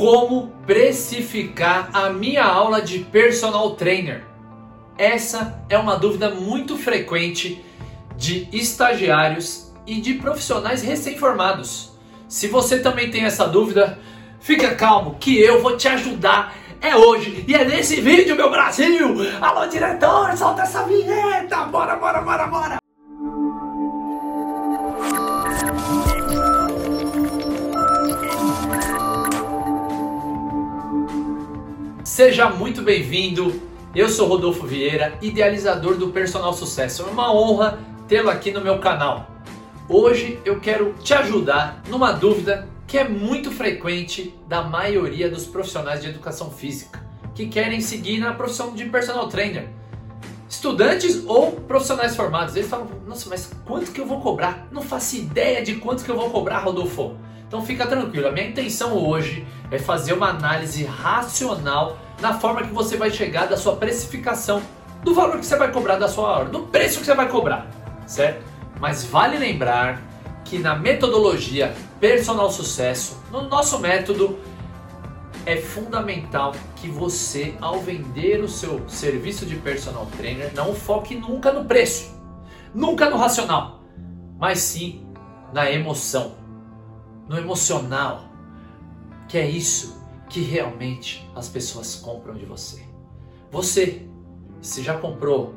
Como precificar a minha aula de personal trainer? Essa é uma dúvida muito frequente de estagiários e de profissionais recém-formados. Se você também tem essa dúvida, fica calmo que eu vou te ajudar. É hoje e é nesse vídeo, meu Brasil! Alô, diretor, solta essa vinheta! Bora, bora, bora, bora! Seja muito bem-vindo. Eu sou Rodolfo Vieira, idealizador do Personal Sucesso. É uma honra tê-lo aqui no meu canal. Hoje eu quero te ajudar numa dúvida que é muito frequente da maioria dos profissionais de educação física que querem seguir na profissão de personal trainer. Estudantes ou profissionais formados, eles falam: "Nossa, mas quanto que eu vou cobrar? Não faço ideia de quanto que eu vou cobrar, Rodolfo". Então fica tranquilo, a minha intenção hoje é fazer uma análise racional na forma que você vai chegar da sua precificação, do valor que você vai cobrar da sua hora, do preço que você vai cobrar, certo? Mas vale lembrar que na metodologia Personal Sucesso, no nosso método, é fundamental que você, ao vender o seu serviço de personal trainer, não foque nunca no preço, nunca no racional, mas sim na emoção no emocional, que é isso que realmente as pessoas compram de você. Você, se já comprou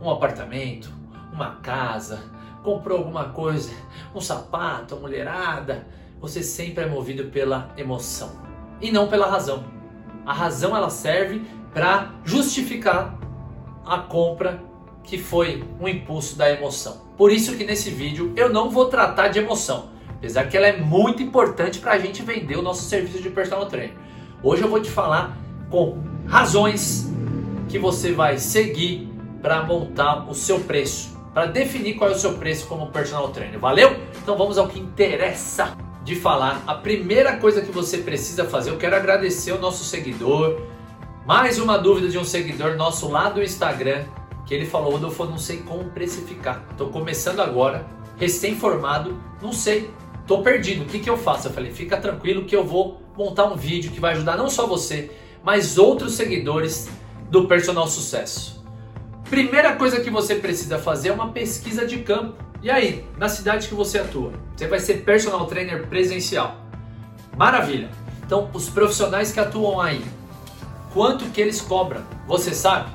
um apartamento, uma casa, comprou alguma coisa, um sapato, uma mulherada, você sempre é movido pela emoção e não pela razão. A razão ela serve para justificar a compra que foi um impulso da emoção. Por isso que nesse vídeo eu não vou tratar de emoção. Apesar que ela é muito importante para a gente vender o nosso serviço de personal trainer. Hoje eu vou te falar com razões que você vai seguir para montar o seu preço, para definir qual é o seu preço como personal trainer. Valeu? Então vamos ao que interessa de falar. A primeira coisa que você precisa fazer, eu quero agradecer o nosso seguidor. Mais uma dúvida de um seguidor nosso lá do Instagram, que ele falou: Rodolfo, não sei como precificar. Estou começando agora, recém-formado, não sei tô perdido, o que, que eu faço? Eu falei, fica tranquilo que eu vou montar um vídeo que vai ajudar não só você, mas outros seguidores do Personal Sucesso. Primeira coisa que você precisa fazer é uma pesquisa de campo. E aí, na cidade que você atua, você vai ser personal trainer presencial. Maravilha! Então, os profissionais que atuam aí, quanto que eles cobram? Você sabe?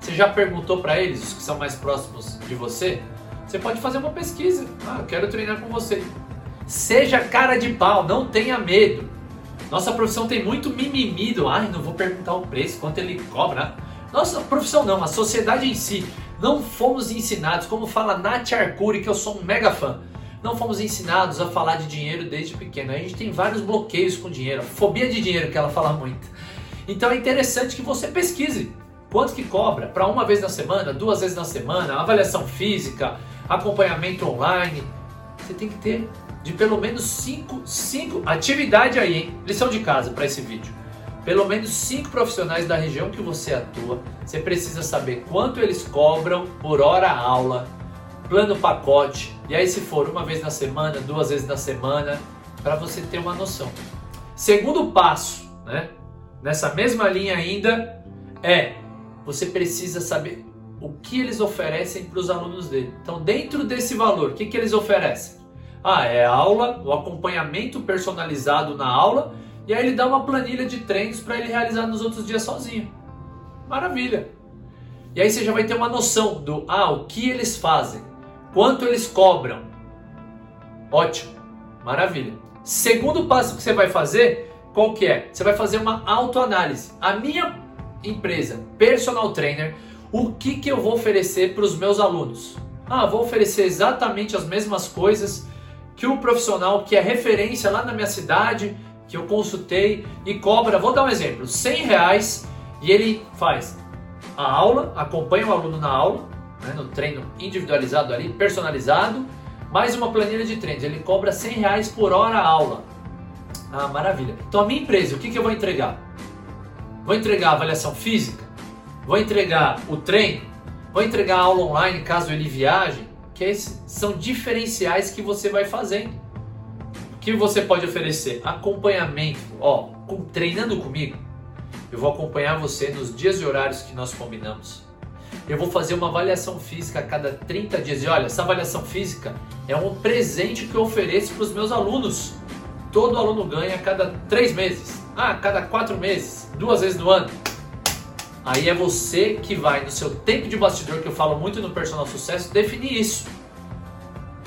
Você já perguntou para eles, os que são mais próximos de você? Você pode fazer uma pesquisa. Ah, eu quero treinar com você. Seja cara de pau, não tenha medo. Nossa profissão tem muito mimimi do, ai, não vou perguntar o preço, quanto ele cobra. Nossa profissão não, a sociedade em si. Não fomos ensinados, como fala Nath Arcuri, que eu sou um mega fã. Não fomos ensinados a falar de dinheiro desde pequeno. A gente tem vários bloqueios com dinheiro, fobia de dinheiro que ela fala muito. Então é interessante que você pesquise quanto que cobra para uma vez na semana, duas vezes na semana, avaliação física, acompanhamento online. Você tem que ter de pelo menos 5, 5 atividade aí, hein? Lição de casa para esse vídeo. Pelo menos 5 profissionais da região que você atua. Você precisa saber quanto eles cobram por hora aula, plano pacote. E aí se for uma vez na semana, duas vezes na semana, para você ter uma noção. Segundo passo, né? Nessa mesma linha ainda é você precisa saber o que eles oferecem para os alunos dele. Então, dentro desse valor, o que, que eles oferecem? Ah, é aula, o acompanhamento personalizado na aula, e aí ele dá uma planilha de treinos para ele realizar nos outros dias sozinho. Maravilha! E aí você já vai ter uma noção do ah, o que eles fazem, quanto eles cobram. Ótimo, maravilha. Segundo passo que você vai fazer, qual que é? Você vai fazer uma autoanálise. A minha empresa, personal trainer, o que, que eu vou oferecer para os meus alunos? Ah, vou oferecer exatamente as mesmas coisas que o profissional que é referência lá na minha cidade, que eu consultei e cobra, vou dar um exemplo, 100 reais e ele faz a aula, acompanha o aluno na aula, né, no treino individualizado ali, personalizado, mais uma planilha de treinos, ele cobra 100 reais por hora a aula. Ah, maravilha. Então a minha empresa, o que, que eu vou entregar? Vou entregar a avaliação física? Vou entregar o treino? Vou entregar a aula online caso ele viaje? Que são diferenciais que você vai fazendo. O que você pode oferecer? Acompanhamento. Ó, treinando comigo, eu vou acompanhar você nos dias e horários que nós combinamos. Eu vou fazer uma avaliação física a cada 30 dias. E olha, essa avaliação física é um presente que eu ofereço para os meus alunos. Todo aluno ganha a cada 3 meses, ah, a cada 4 meses, duas vezes no ano. Aí é você que vai no seu tempo de bastidor, que eu falo muito no Personal Sucesso, definir isso.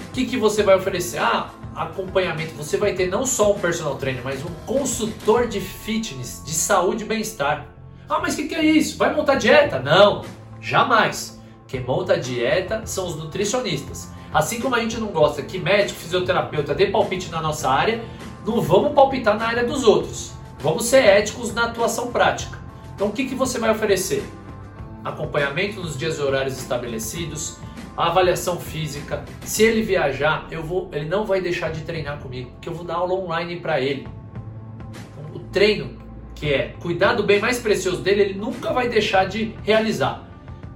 O que, que você vai oferecer? Ah, acompanhamento. Você vai ter não só um personal trainer, mas um consultor de fitness, de saúde e bem-estar. Ah, mas o que, que é isso? Vai montar dieta? Não, jamais. Quem monta dieta são os nutricionistas. Assim como a gente não gosta que médico, fisioterapeuta dê palpite na nossa área, não vamos palpitar na área dos outros. Vamos ser éticos na atuação prática. Então, o que, que você vai oferecer? Acompanhamento nos dias e horários estabelecidos, a avaliação física. Se ele viajar, eu vou, ele não vai deixar de treinar comigo, porque eu vou dar aula online para ele. Então, o treino, que é cuidar do bem mais precioso dele, ele nunca vai deixar de realizar.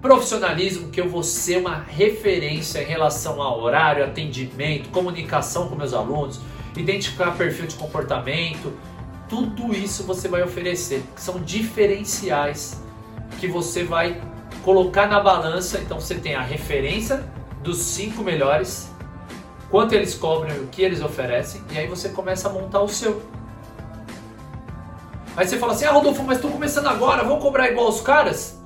Profissionalismo, que eu vou ser uma referência em relação ao horário, atendimento, comunicação com meus alunos, identificar perfil de comportamento, tudo isso você vai oferecer, são diferenciais que você vai colocar na balança. Então você tem a referência dos cinco melhores, quanto eles cobram e o que eles oferecem, e aí você começa a montar o seu. Aí você fala assim: Ah, Rodolfo, mas estou começando agora, vou cobrar igual os caras?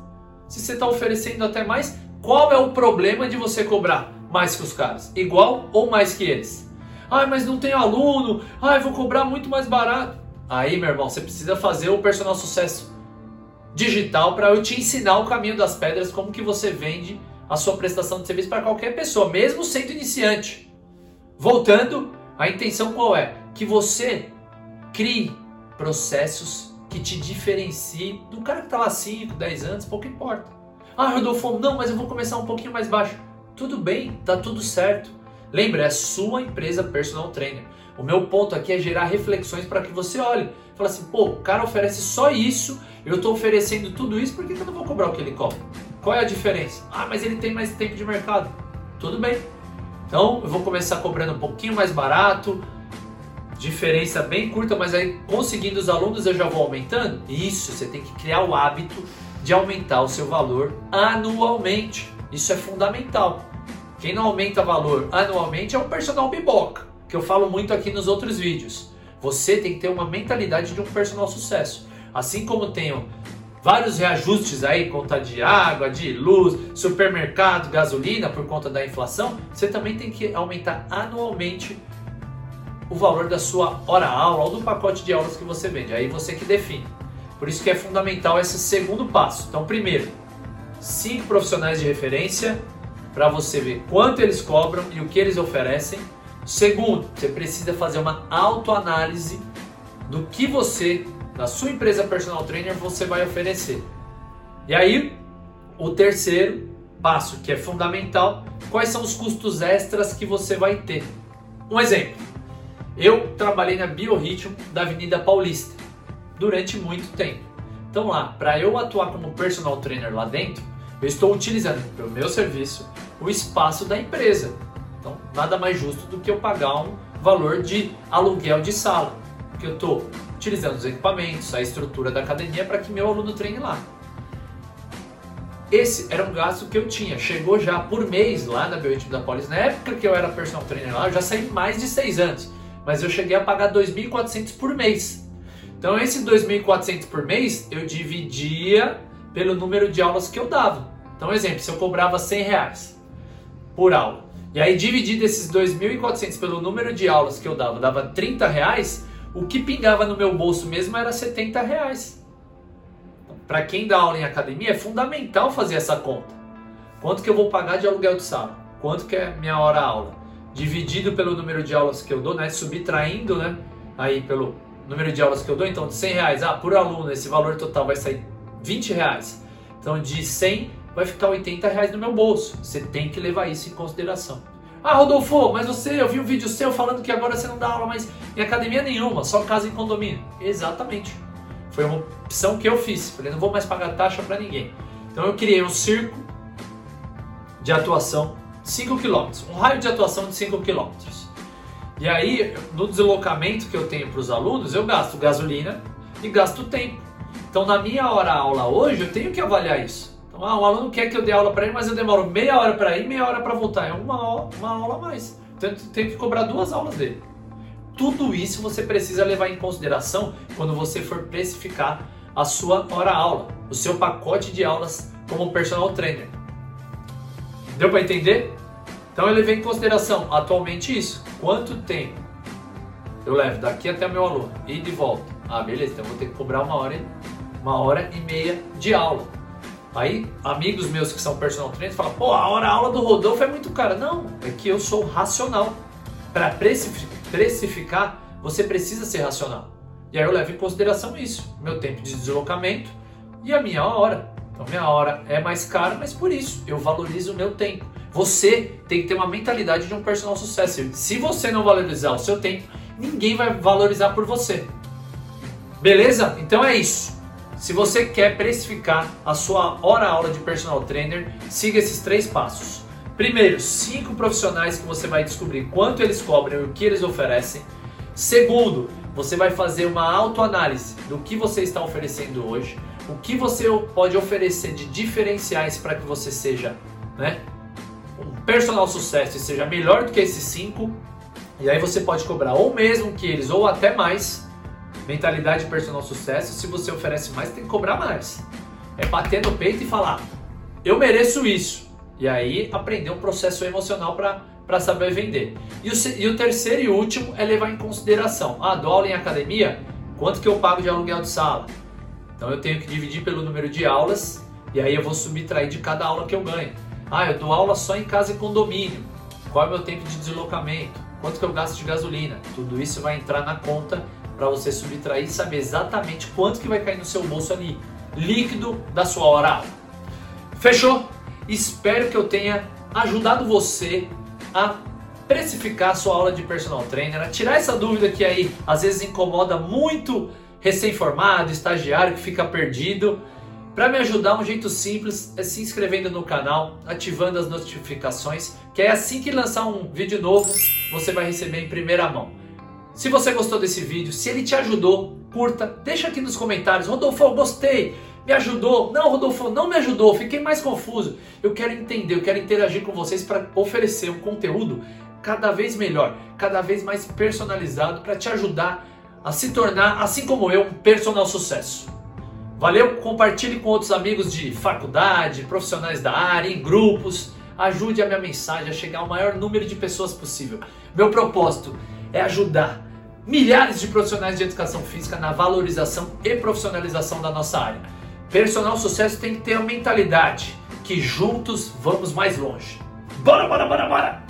Se você está oferecendo até mais, qual é o problema de você cobrar mais que os caras? Igual ou mais que eles? Ah, mas não tenho aluno, ah, vou cobrar muito mais barato. Aí, meu irmão, você precisa fazer o personal sucesso digital para eu te ensinar o caminho das pedras, como que você vende a sua prestação de serviço para qualquer pessoa, mesmo sendo iniciante. Voltando, a intenção qual é? Que você crie processos que te diferenciem do cara que está lá 5, 10 anos, pouco importa. Ah, Rodolfo, não, mas eu vou começar um pouquinho mais baixo. Tudo bem, tá tudo certo. Lembra, é sua empresa personal trainer. O meu ponto aqui é gerar reflexões para que você olhe. Fala assim, pô, o cara oferece só isso, eu estou oferecendo tudo isso, por que, que eu não vou cobrar o que ele cobra? Qual é a diferença? Ah, mas ele tem mais tempo de mercado. Tudo bem. Então eu vou começar cobrando um pouquinho mais barato, diferença bem curta, mas aí conseguindo os alunos eu já vou aumentando. Isso, você tem que criar o hábito de aumentar o seu valor anualmente. Isso é fundamental. Quem não aumenta valor anualmente é o personal biboca que eu falo muito aqui nos outros vídeos. Você tem que ter uma mentalidade de um personal sucesso. Assim como tenho vários reajustes aí, conta de água, de luz, supermercado, gasolina por conta da inflação, você também tem que aumentar anualmente o valor da sua hora aula ou do pacote de aulas que você vende. Aí você que define. Por isso que é fundamental esse segundo passo. Então, primeiro, cinco profissionais de referência para você ver quanto eles cobram e o que eles oferecem. Segundo, você precisa fazer uma autoanálise do que você, na sua empresa personal trainer, você vai oferecer. E aí, o terceiro passo, que é fundamental, quais são os custos extras que você vai ter. Um exemplo, eu trabalhei na Biorritmo da Avenida Paulista durante muito tempo. Então lá, para eu atuar como personal trainer lá dentro, eu estou utilizando para o meu serviço o espaço da empresa. Nada mais justo do que eu pagar um valor de aluguel de sala, porque eu estou utilizando os equipamentos, a estrutura da academia para que meu aluno treine lá. Esse era um gasto que eu tinha. Chegou já por mês lá na Bioritmo da Polis. Na época que eu era personal trainer lá, eu já saí mais de seis anos. Mas eu cheguei a pagar 2.400 por mês. Então, esse 2.400 por mês, eu dividia pelo número de aulas que eu dava. Então, exemplo, se eu cobrava 100 reais por aula, e aí, dividido esses 2.400 pelo número de aulas que eu dava, dava 30 reais, o que pingava no meu bolso mesmo era 70 reais. Para quem dá aula em academia, é fundamental fazer essa conta. Quanto que eu vou pagar de aluguel de sala? Quanto que é minha hora aula? Dividido pelo número de aulas que eu dou, né? Subtraindo, né? Aí pelo número de aulas que eu dou, então de 100 reais, ah, por aluno, esse valor total vai sair 20 reais. Então de 100 vai ficar 80 reais no meu bolso. Você tem que levar isso em consideração. Ah, Rodolfo, mas você, eu vi um vídeo seu falando que agora você não dá aula mais em academia nenhuma, só casa em condomínio. Exatamente. Foi uma opção que eu fiz. Falei, não vou mais pagar taxa para ninguém. Então eu criei um circo de atuação 5 km, um raio de atuação de 5 km. E aí, no deslocamento que eu tenho para os alunos, eu gasto gasolina, e gasto tempo. Então, na minha hora aula hoje, eu tenho que avaliar isso. Ah, o aluno quer que eu dê aula para ele, mas eu demoro meia hora para ir, meia hora para voltar. É uma, uma aula a mais. Então, tenho que cobrar duas aulas dele. Tudo isso você precisa levar em consideração quando você for precificar a sua hora aula, o seu pacote de aulas como personal trainer. Deu para entender? Então eu levei em consideração atualmente isso. Quanto tempo eu levo daqui até meu aluno e de volta? Ah, beleza, então eu vou ter que cobrar uma hora, uma hora e meia de aula. Aí, amigos meus que são personal trainers falam, pô, a hora a aula do Rodolfo é muito cara. Não, é que eu sou racional. Para precificar, você precisa ser racional. E aí eu levo em consideração isso, meu tempo de deslocamento e a minha hora. Então minha hora é mais cara, mas por isso eu valorizo o meu tempo. Você tem que ter uma mentalidade de um personal sucesso. Se você não valorizar o seu tempo, ninguém vai valorizar por você. Beleza? Então é isso. Se você quer precificar a sua hora aula de personal trainer, siga esses três passos. Primeiro, cinco profissionais que você vai descobrir quanto eles cobram e o que eles oferecem. Segundo, você vai fazer uma autoanálise do que você está oferecendo hoje, o que você pode oferecer de diferenciais para que você seja né, um personal sucesso e seja melhor do que esses cinco. E aí você pode cobrar ou mesmo que eles ou até mais. Mentalidade personal sucesso, se você oferece mais, tem que cobrar mais. É bater no peito e falar: eu mereço isso. E aí aprender um processo emocional para saber vender. E o, e o terceiro e último é levar em consideração: ah, dou aula em academia, quanto que eu pago de aluguel de sala? Então eu tenho que dividir pelo número de aulas e aí eu vou subtrair de cada aula que eu ganho. Ah, eu dou aula só em casa e condomínio. Qual é o meu tempo de deslocamento? Quanto que eu gasto de gasolina? Tudo isso vai entrar na conta para você subtrair e saber exatamente quanto que vai cair no seu bolso ali, líquido da sua hora aula. Fechou? Espero que eu tenha ajudado você a precificar a sua aula de personal trainer, a tirar essa dúvida que aí às vezes incomoda muito recém-formado, estagiário que fica perdido. Para me ajudar, um jeito simples é se inscrevendo no canal, ativando as notificações, que é assim que lançar um vídeo novo, você vai receber em primeira mão. Se você gostou desse vídeo, se ele te ajudou, curta, deixa aqui nos comentários. Rodolfo, eu gostei me ajudou. Não, Rodolfo, não me ajudou, fiquei mais confuso. Eu quero entender, eu quero interagir com vocês para oferecer um conteúdo cada vez melhor, cada vez mais personalizado para te ajudar a se tornar, assim como eu, um personal sucesso. Valeu? Compartilhe com outros amigos de faculdade, profissionais da área, em grupos. Ajude a minha mensagem a chegar ao maior número de pessoas possível. Meu propósito é ajudar milhares de profissionais de educação física na valorização e profissionalização da nossa área. Personal sucesso tem que ter a mentalidade que juntos vamos mais longe. Bora, bora, bora, bora!